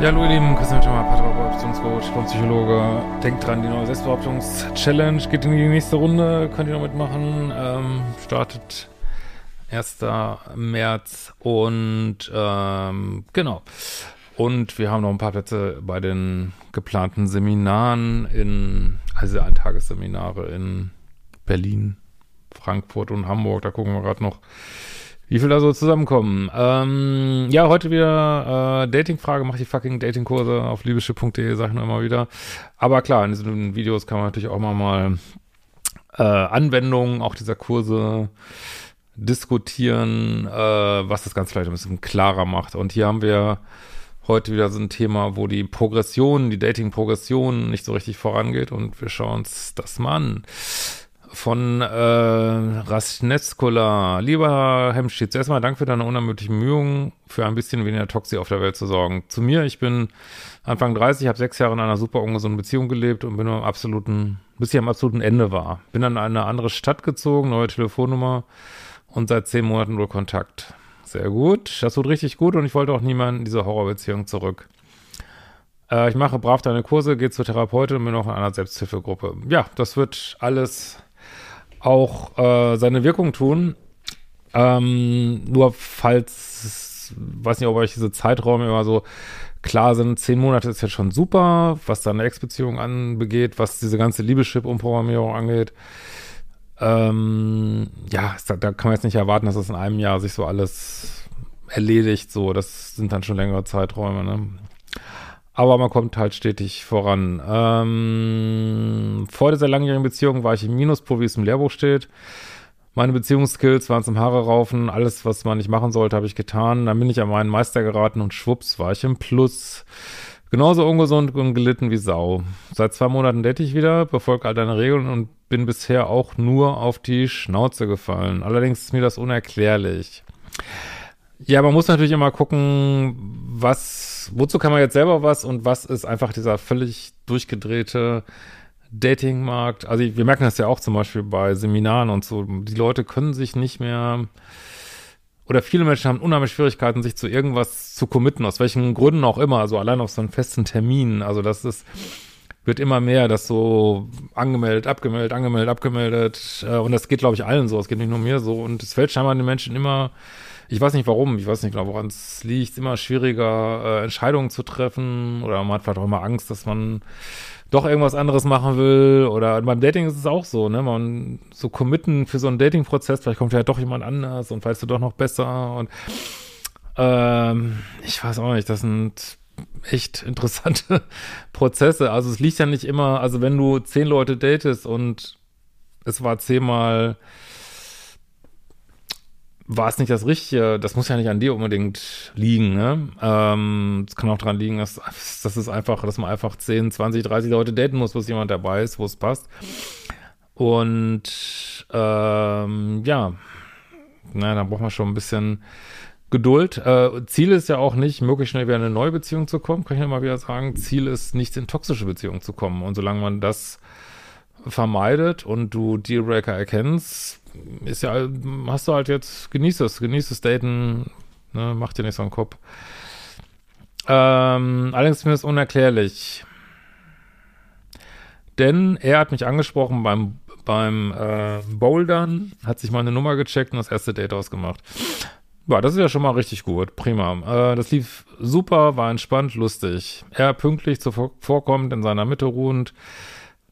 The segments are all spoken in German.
Ja, hallo ihr Lieben, Christian Schemmer, Paartherapeut, Beziehungscoach, Psychologe. Denkt dran, die neue Selbstbehauptungs-Challenge geht in die nächste Runde, könnt ihr noch mitmachen. Ähm, startet 1. März und ähm, genau. Und wir haben noch ein paar Plätze bei den geplanten Seminaren in, also Eintagesseminare in Berlin, Frankfurt und Hamburg. Da gucken wir gerade noch, wie viel da so zusammenkommen. Ähm, ja, heute wieder äh, Datingfrage, mach die fucking Datingkurse auf liebeschiff.de, sag ich nur immer wieder. Aber klar, in diesen Videos kann man natürlich auch mal, mal äh, Anwendungen auch dieser Kurse diskutieren, äh, was das Ganze vielleicht ein bisschen klarer macht. Und hier haben wir heute wieder so ein Thema, wo die Progression, die Dating-Progression nicht so richtig vorangeht und wir schauen uns das mal an von äh, Rasnetskola. Lieber Hemschied, zuerst mal Dank für deine unermüdlichen Mühungen, für ein bisschen weniger Toxi auf der Welt zu sorgen. Zu mir, ich bin Anfang 30, habe sechs Jahre in einer super ungesunden Beziehung gelebt und bin am absoluten, bis ich am absoluten Ende war. Bin an eine andere Stadt gezogen, neue Telefonnummer und seit zehn Monaten nur Kontakt. Sehr gut, das tut richtig gut und ich wollte auch niemanden in diese Horrorbeziehung zurück. Äh, ich mache brav deine Kurse, gehe zur Therapeutin und bin noch in einer Selbsthilfegruppe. Ja, das wird alles auch äh, seine Wirkung tun. Ähm, nur falls, weiß nicht, ob euch diese Zeiträume immer so klar sind, zehn Monate ist jetzt schon super, was deine Ex-Beziehung anbegeht, was diese ganze Liebeschip-Umprogrammierung angeht. Ähm, ja, da, da kann man jetzt nicht erwarten, dass das in einem Jahr sich so alles erledigt. So, das sind dann schon längere Zeiträume, ne? Aber man kommt halt stetig voran. Ähm, vor dieser langjährigen Beziehung war ich im Minuspol, wie es im Lehrbuch steht. Meine Beziehungsskills waren zum Haare raufen. Alles, was man nicht machen sollte, habe ich getan. Dann bin ich an meinen Meister geraten und schwupps war ich im Plus. Genauso ungesund und gelitten wie Sau. Seit zwei Monaten date ich wieder, befolge all deine Regeln und bin bisher auch nur auf die Schnauze gefallen. Allerdings ist mir das unerklärlich. Ja, man muss natürlich immer gucken, was, wozu kann man jetzt selber was und was ist einfach dieser völlig durchgedrehte Datingmarkt. Also wir merken das ja auch zum Beispiel bei Seminaren und so. Die Leute können sich nicht mehr oder viele Menschen haben unheimlich Schwierigkeiten, sich zu irgendwas zu committen, aus welchen Gründen auch immer, also allein auf so einen festen Termin. Also das ist, wird immer mehr, das so angemeldet, abgemeldet, angemeldet, abgemeldet. Äh, und das geht, glaube ich, allen so. Es geht nicht nur mir so. Und es fällt scheinbar den Menschen immer ich weiß nicht warum, ich weiß nicht genau, woran es liegt, immer schwieriger, äh, Entscheidungen zu treffen oder man hat vielleicht auch immer Angst, dass man doch irgendwas anderes machen will oder beim Dating ist es auch so, ne, man so committen für so einen Dating-Prozess, vielleicht kommt ja doch jemand anders und weißt du doch noch besser und ähm, ich weiß auch nicht, das sind echt interessante Prozesse, also es liegt ja nicht immer, also wenn du zehn Leute datest und es war zehnmal war es nicht das Richtige, das muss ja nicht an dir unbedingt liegen, ne? Ähm, es kann auch daran liegen, dass, dass es einfach, dass man einfach 10, 20, 30 Leute daten muss, bis jemand dabei ist, wo es passt. Und ähm, ja, na, da braucht man schon ein bisschen Geduld. Äh, Ziel ist ja auch nicht, möglichst schnell wieder in eine neue Beziehung zu kommen, kann ich ja mal wieder sagen. Ziel ist, nicht in toxische Beziehungen zu kommen. Und solange man das vermeidet und du Dealbreaker erkennst, ist ja, hast du halt jetzt, genieß es, genieß das Daten, ne, mach dir nicht so einen Kopf. Ähm, allerdings ist mir das unerklärlich. Denn er hat mich angesprochen beim, beim äh, Bouldern, hat sich meine Nummer gecheckt und das erste Date ausgemacht. Ja, das ist ja schon mal richtig gut. Prima. Äh, das lief super, war entspannt, lustig. Er pünktlich zuvorkommend, in seiner Mitte ruhend.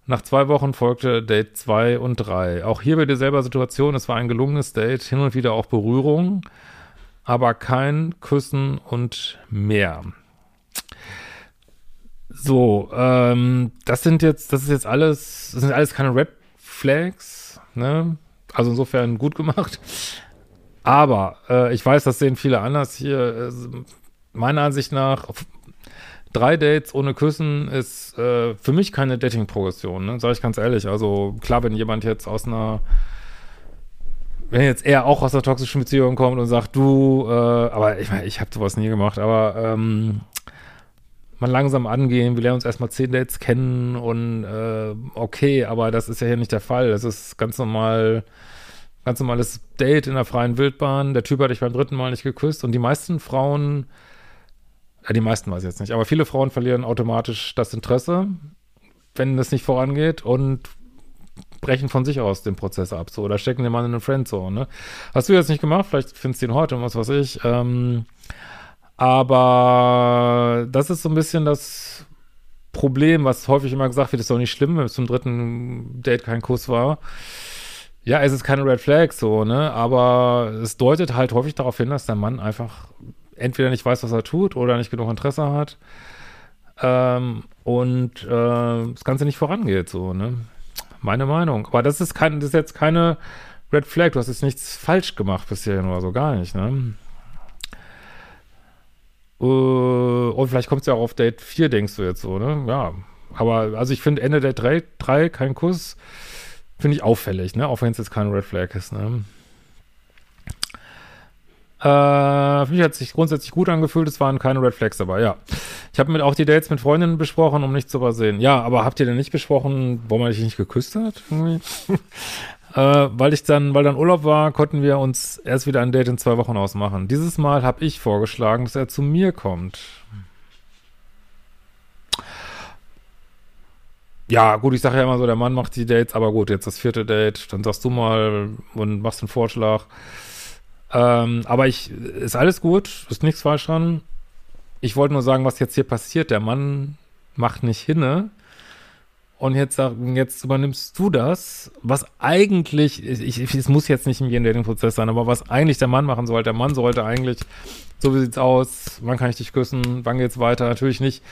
Nach zwei Wochen folgte Date 2 und 3. Auch hier bei derselben Situation, es war ein gelungenes Date, hin und wieder auch Berührung, aber kein Küssen und mehr. So, ähm, das sind jetzt, das ist jetzt alles, das sind alles keine Red Flags, ne? Also insofern gut gemacht. Aber äh, ich weiß, das sehen viele anders hier. meiner Ansicht nach, drei Dates ohne Küssen ist äh, für mich keine Dating-Progression, ne? Sag ich ganz ehrlich. Also klar, wenn jemand jetzt aus einer wenn jetzt er auch aus einer toxischen Beziehung kommt und sagt, du, äh, aber ich meine, ich habe sowas nie gemacht, aber ähm, mal langsam angehen, wir lernen uns erstmal zehn Dates kennen und äh, okay, aber das ist ja hier nicht der Fall. Das ist ganz normal, ganz normales Date in der freien Wildbahn. Der Typ hat dich beim dritten Mal nicht geküsst und die meisten Frauen, ja, die meisten weiß ich jetzt nicht, aber viele Frauen verlieren automatisch das Interesse, wenn das nicht vorangeht und brechen von sich aus den Prozess ab, so, oder stecken den Mann in eine Friendzone, ne? Hast du jetzt nicht gemacht, vielleicht findest du ihn heute und was weiß ich, ähm, aber das ist so ein bisschen das Problem, was häufig immer gesagt wird, ist doch nicht schlimm, wenn es zum dritten Date kein Kuss war. Ja, es ist keine Red Flag, so, ne, aber es deutet halt häufig darauf hin, dass der Mann einfach entweder nicht weiß, was er tut oder nicht genug Interesse hat ähm, und äh, das Ganze nicht vorangeht, so, ne. Meine Meinung. Aber das ist, kein, das ist jetzt keine Red Flag. Du hast jetzt nichts falsch gemacht bisher oder so, gar nicht, ne? Uh, und vielleicht kommt es ja auch auf Date 4, denkst du jetzt so, ne? Ja. Aber, also ich finde Ende Date 3, 3 kein Kuss, finde ich auffällig, ne? Auch wenn es jetzt kein Red Flag ist, ne? Äh, für mich hat es sich grundsätzlich gut angefühlt, es waren keine Red Flags dabei, ja. Ich habe mit auch die Dates mit Freundinnen besprochen, um nichts zu übersehen. Ja, aber habt ihr denn nicht besprochen, warum man dich nicht geküsst hat? äh, weil ich dann, weil dann Urlaub war, konnten wir uns erst wieder ein Date in zwei Wochen ausmachen. Dieses Mal habe ich vorgeschlagen, dass er zu mir kommt. Ja, gut, ich sage ja immer so, der Mann macht die Dates, aber gut, jetzt das vierte Date, dann sagst du mal und machst einen Vorschlag. Ähm, aber ich, ist alles gut, ist nichts falsch dran. Ich wollte nur sagen, was jetzt hier passiert. Der Mann macht nicht hinne. Und jetzt sagen, jetzt übernimmst du das, was eigentlich, ich, ich, es muss jetzt nicht im Dating-Prozess sein, aber was eigentlich der Mann machen sollte. Der Mann sollte eigentlich, so wie sieht's aus, wann kann ich dich küssen, wann geht's weiter? Natürlich nicht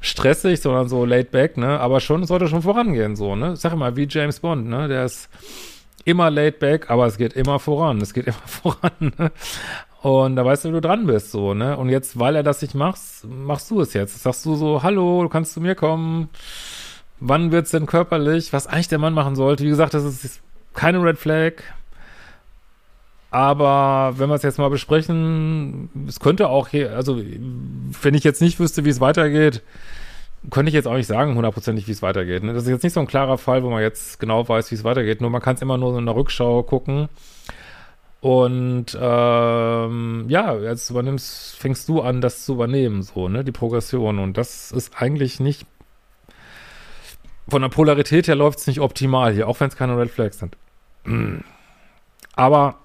stressig, sondern so laid back, ne? Aber schon, es sollte schon vorangehen, so, ne? Sag mal, wie James Bond, ne? Der ist, immer laid back, aber es geht immer voran. Es geht immer voran. Ne? Und da weißt du, wie du dran bist, so, ne? Und jetzt, weil er das nicht macht, machst du es jetzt. Sagst du so, hallo, du kannst zu mir kommen. Wann wird's denn körperlich? Was eigentlich der Mann machen sollte. Wie gesagt, das ist keine Red Flag. Aber wenn wir es jetzt mal besprechen, es könnte auch hier, also wenn ich jetzt nicht wüsste, wie es weitergeht, könnte ich jetzt auch nicht sagen, hundertprozentig, wie es weitergeht. Ne? Das ist jetzt nicht so ein klarer Fall, wo man jetzt genau weiß, wie es weitergeht. Nur man kann es immer nur so in der Rückschau gucken. Und ähm, ja, jetzt übernimmst, fängst du an, das zu übernehmen, so, ne, die Progression. Und das ist eigentlich nicht von der Polarität her läuft es nicht optimal hier, auch wenn es keine Red Flags sind. Aber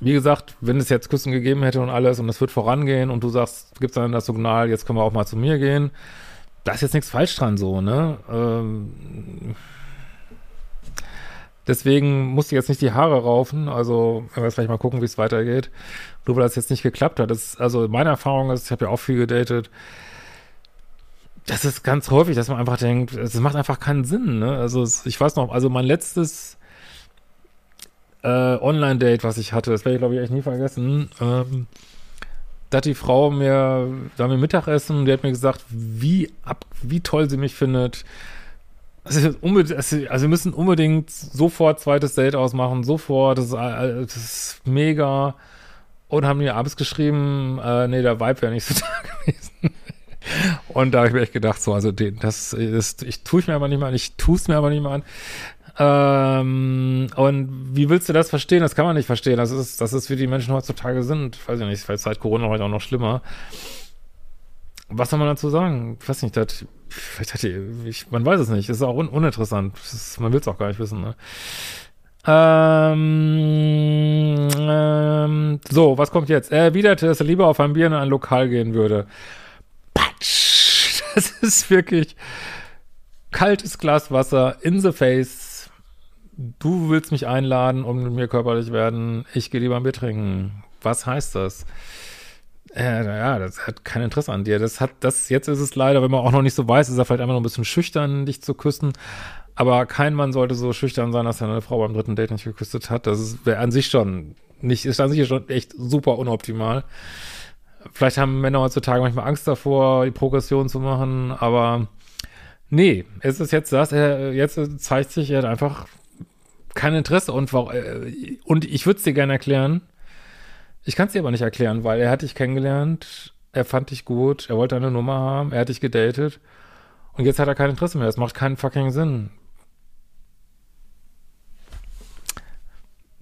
wie gesagt, wenn es jetzt Küssen gegeben hätte und alles und es wird vorangehen und du sagst, gibst dann das Signal, jetzt können wir auch mal zu mir gehen, da ist jetzt nichts falsch dran so, ne? Ähm, deswegen musst du jetzt nicht die Haare raufen, also wenn wir jetzt vielleicht mal gucken, wie es weitergeht. Nur weil das jetzt nicht geklappt hat. Das, also meine Erfahrung ist, ich habe ja auch viel gedatet, das ist ganz häufig, dass man einfach denkt, es macht einfach keinen Sinn, ne? Also ich weiß noch, also mein letztes äh, Online-Date, was ich hatte, das werde ich glaube ich echt nie vergessen. Ähm, da hat die Frau mir, da haben wir Mittagessen, die hat mir gesagt, wie ab, wie toll sie mich findet. Also, also wir müssen unbedingt sofort zweites Date ausmachen, sofort, das ist, äh, das ist mega. Und haben mir abends geschrieben, äh, nee, der Vibe wäre nicht so da gewesen. Und da habe ich mir echt gedacht, so, also den, das ist, ich tue ich mir aber nicht mal an, ich tue es mir aber nicht mal an. Ähm, und wie willst du das verstehen? Das kann man nicht verstehen. Das ist, das ist, wie die Menschen heutzutage sind. Weiß ich nicht, vielleicht seit Corona heute auch noch schlimmer. Was soll man dazu sagen? Ich weiß nicht, das, vielleicht hat die, ich, man weiß es nicht. Das ist auch un, uninteressant. Ist, man will es auch gar nicht wissen, ne? Ähm, ähm, so, was kommt jetzt? Er erwiderte, dass er lieber auf ein Bier in ein Lokal gehen würde. Patsch! Das ist wirklich kaltes Glas Wasser in the face du willst mich einladen und mit mir körperlich werden, ich gehe lieber ein Bier trinken. Was heißt das? äh, ja, das hat kein Interesse an dir. Das hat, das, jetzt ist es leider, wenn man auch noch nicht so weiß, ist er vielleicht einfach noch ein bisschen schüchtern, dich zu küssen. Aber kein Mann sollte so schüchtern sein, dass er eine Frau beim dritten Date nicht geküsst hat. Das wäre an sich schon nicht, ist an sich schon echt super unoptimal. Vielleicht haben Männer heutzutage manchmal Angst davor, die Progression zu machen, aber nee, es ist jetzt das, er, jetzt zeigt sich, er hat einfach kein Interesse und, äh, und ich würde es dir gerne erklären. Ich kann es dir aber nicht erklären, weil er hat dich kennengelernt, er fand dich gut, er wollte eine Nummer haben, er hat dich gedatet und jetzt hat er kein Interesse mehr. Das macht keinen fucking Sinn.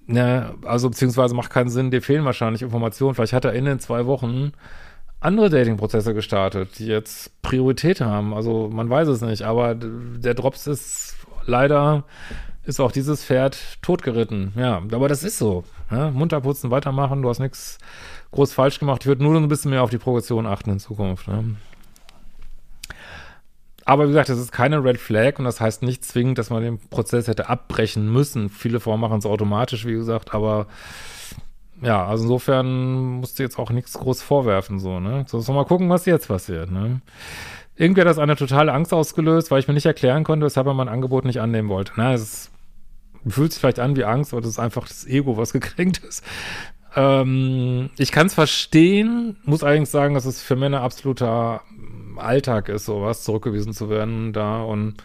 Ne, also beziehungsweise macht keinen Sinn, dir fehlen wahrscheinlich Informationen. Vielleicht hat er in den zwei Wochen andere Dating-Prozesse gestartet, die jetzt Priorität haben. Also man weiß es nicht, aber der Drops ist leider, ist auch dieses Pferd totgeritten. Ja, aber das ist so. Ne? Munter putzen, weitermachen, du hast nichts groß falsch gemacht. Ich würde nur ein bisschen mehr auf die Progression achten in Zukunft. Ne? Aber wie gesagt, das ist keine Red Flag und das heißt nicht zwingend, dass man den Prozess hätte abbrechen müssen. Viele Frauen machen es automatisch, wie gesagt, aber ja, also insofern musst du jetzt auch nichts groß vorwerfen, so, ne? So, so mal gucken, was jetzt passiert, ne? Irgendwie hat das eine totale Angst ausgelöst, weil ich mir nicht erklären konnte, weshalb er mein Angebot nicht annehmen wollte. Na, es fühlt sich vielleicht an wie Angst, aber das ist einfach das Ego, was gekränkt ist. Ähm, ich kann es verstehen, muss allerdings sagen, dass es für Männer absoluter Alltag ist, sowas zurückgewiesen zu werden da und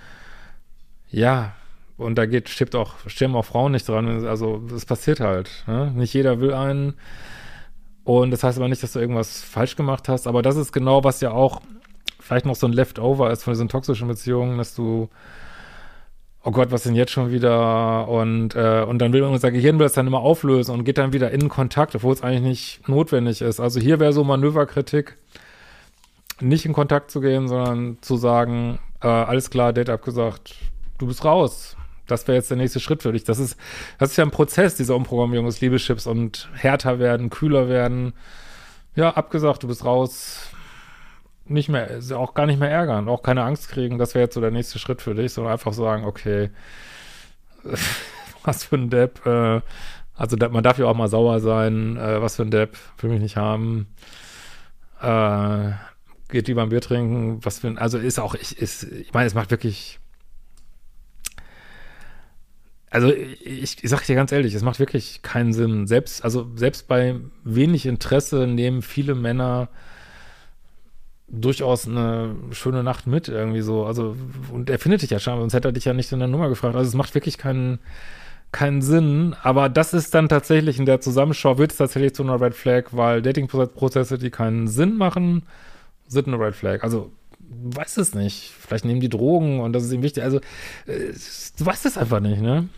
ja, und da geht, stirbt auch, sterben auch Frauen nicht dran. Also es passiert halt. Ne? Nicht jeder will einen. Und das heißt aber nicht, dass du irgendwas falsch gemacht hast. Aber das ist genau, was ja auch vielleicht noch so ein Leftover ist von diesen toxischen Beziehungen, dass du, oh Gott, was denn jetzt schon wieder? Und, äh, und dann will unser Gehirn will das dann immer auflösen und geht dann wieder in Kontakt, obwohl es eigentlich nicht notwendig ist. Also hier wäre so Manöverkritik nicht in Kontakt zu gehen, sondern zu sagen, äh, alles klar, Date abgesagt, du bist raus. Das wäre jetzt der nächste Schritt für dich. Das ist, das ist ja ein Prozess, diese Umprogrammierung des Liebeschips und härter werden, kühler werden. Ja, abgesagt, du bist raus. Nicht mehr, auch gar nicht mehr ärgern, auch keine Angst kriegen. Das wäre jetzt so der nächste Schritt für dich, sondern einfach sagen, okay, was für ein Depp, äh, also man darf ja auch mal sauer sein, äh, was für ein Depp, will mich nicht haben. Äh, geht lieber ein Bier trinken, was für ein, also ist auch, ich, ist, ich meine, es macht wirklich, also ich, ich sag dir ganz ehrlich, es macht wirklich keinen Sinn. Selbst, also selbst bei wenig Interesse nehmen viele Männer durchaus eine schöne Nacht mit irgendwie so. Also, und er findet dich ja schon, sonst hätte er dich ja nicht in der Nummer gefragt. Also es macht wirklich keinen, keinen Sinn. Aber das ist dann tatsächlich in der Zusammenschau, wird es tatsächlich zu einer Red Flag, weil Dating-Prozesse, die keinen Sinn machen, sind eine Red Flag. Also, weiß es nicht. Vielleicht nehmen die Drogen und das ist ihm wichtig. Also, äh, du weißt es einfach nicht, ne?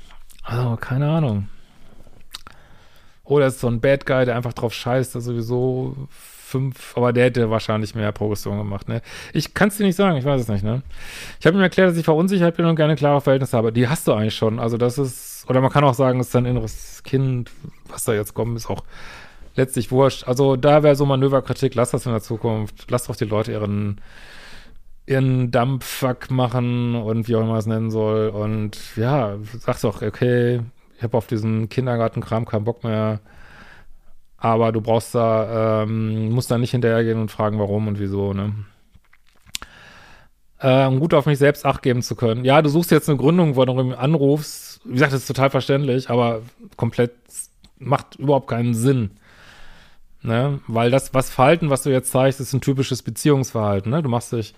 Also, keine Ahnung. Oder ist so ein Bad Guy, der einfach drauf scheißt, der sowieso fünf, aber der hätte wahrscheinlich mehr Progression gemacht, ne? Ich kann es dir nicht sagen, ich weiß es nicht, ne? Ich habe ihm erklärt, dass ich verunsichert bin und gerne klare Verhältnisse habe. Die hast du eigentlich schon. Also das ist, oder man kann auch sagen, es ist dein inneres Kind, was da jetzt kommt, ist auch letztlich wurscht. Also da wäre so Manöverkritik, lass das in der Zukunft. Lass doch die Leute ihren, ihren Dumpfuck machen und wie auch immer es nennen soll. Und ja, sag's doch, okay, ich habe auf diesen Kindergartenkram keinen Bock mehr. Aber du brauchst da, ähm, musst da nicht hinterhergehen und fragen, warum und wieso, ne? Äh, um gut auf mich selbst Acht geben zu können. Ja, du suchst jetzt eine Gründung, wo du anrufst. Wie gesagt, das ist total verständlich, aber komplett macht überhaupt keinen Sinn. Ne? Weil das, was Verhalten, was du jetzt zeigst, ist ein typisches Beziehungsverhalten. Ne? Du machst dich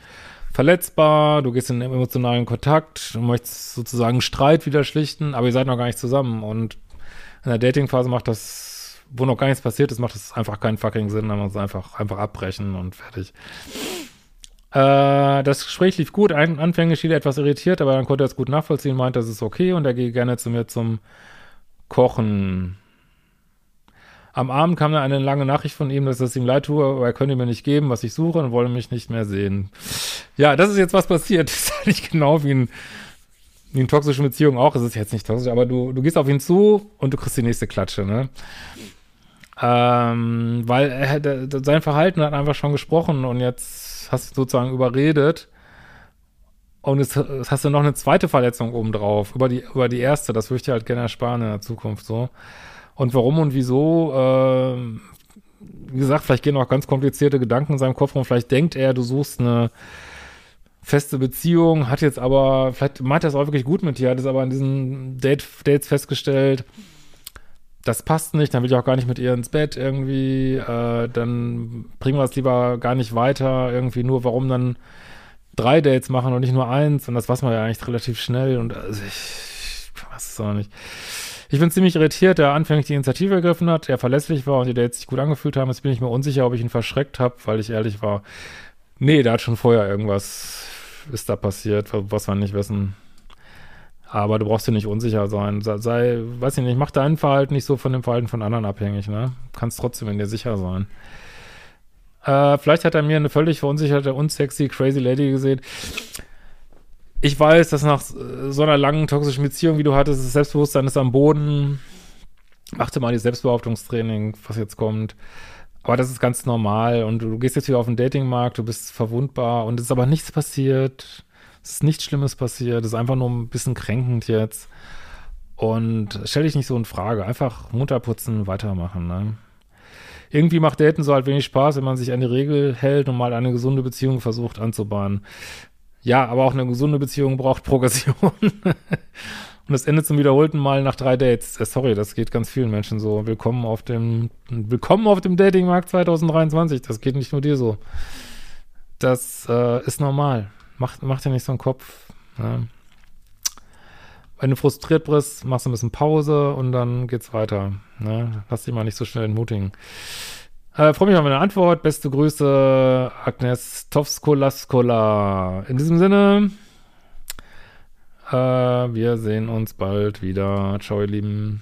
verletzbar, du gehst in emotionalen Kontakt, du möchtest sozusagen Streit wieder schlichten, aber ihr seid noch gar nicht zusammen. Und in der Datingphase macht das, wo noch gar nichts passiert ist, macht das einfach keinen fucking Sinn, dann muss einfach, einfach abbrechen und fertig. Äh, das Gespräch lief gut, anfänglich schien er etwas irritiert, aber dann konnte er es gut nachvollziehen, meinte, das ist okay und er gehe gerne zu mir zum Kochen. Am Abend kam dann eine lange Nachricht von ihm, dass es ihm leid tue, aber er könne mir nicht geben, was ich suche und wolle mich nicht mehr sehen. Ja, das ist jetzt was passiert. Das ist eigentlich genau wie, ein, wie eine toxische Beziehung auch. Es ist jetzt nicht toxisch, aber du, du gehst auf ihn zu und du kriegst die nächste Klatsche, ne? Ähm, weil er, sein Verhalten hat einfach schon gesprochen und jetzt hast du sozusagen überredet. Und jetzt, hast du noch eine zweite Verletzung obendrauf, über die, über die erste. Das würde ich dir halt gerne ersparen in der Zukunft so. Und warum und wieso, äh, wie gesagt, vielleicht gehen auch ganz komplizierte Gedanken in seinem Kopf rum. Vielleicht denkt er, du suchst eine feste Beziehung, hat jetzt aber, vielleicht meint er es auch wirklich gut mit dir, hat es aber in diesen Date, Dates festgestellt, das passt nicht, dann will ich auch gar nicht mit ihr ins Bett irgendwie, äh, dann bringen wir es lieber gar nicht weiter, irgendwie nur, warum dann drei Dates machen und nicht nur eins und das weiß man ja eigentlich relativ schnell und also ich, ich weiß es auch nicht. Ich bin ziemlich irritiert, der anfänglich die Initiative ergriffen hat, der verlässlich war und die Dates sich gut angefühlt haben. Jetzt bin ich mir unsicher, ob ich ihn verschreckt habe, weil ich ehrlich war. Nee, da hat schon vorher irgendwas ist da passiert, was wir nicht wissen. Aber du brauchst dir nicht unsicher sein. Sei, weiß ich nicht, mach dein Verhalten nicht so von dem Verhalten von anderen abhängig, ne? Kannst trotzdem in dir sicher sein. Äh, vielleicht hat er mir eine völlig verunsicherte, unsexy, crazy Lady gesehen. Ich weiß, dass nach so einer langen toxischen Beziehung, wie du hattest, das Selbstbewusstsein ist am Boden. Achte mal die Selbstbehauptungstraining, was jetzt kommt. Aber das ist ganz normal und du gehst jetzt wieder auf den Datingmarkt, du bist verwundbar und es ist aber nichts passiert. Es ist nichts Schlimmes passiert, es ist einfach nur ein bisschen kränkend jetzt. Und stell dich nicht so in Frage. Einfach munter putzen, weitermachen, ne? Irgendwie macht Daten so halt wenig Spaß, wenn man sich an die Regel hält und mal eine gesunde Beziehung versucht anzubahnen. Ja, aber auch eine gesunde Beziehung braucht Progression. Und es endet zum wiederholten Mal nach drei Dates. Äh, sorry, das geht ganz vielen Menschen so. Willkommen auf dem, willkommen auf dem Datingmarkt 2023. Das geht nicht nur dir so. Das äh, ist normal. Mach, mach dir nicht so einen Kopf. Ne? Wenn du frustriert bist, machst du ein bisschen Pause und dann geht's weiter. Ne? Lass dich mal nicht so schnell entmutigen. Äh, Freue mich auf eine Antwort. Beste Grüße, Agnes Tovskolaskola. In diesem Sinne, äh, wir sehen uns bald wieder. Ciao, ihr Lieben.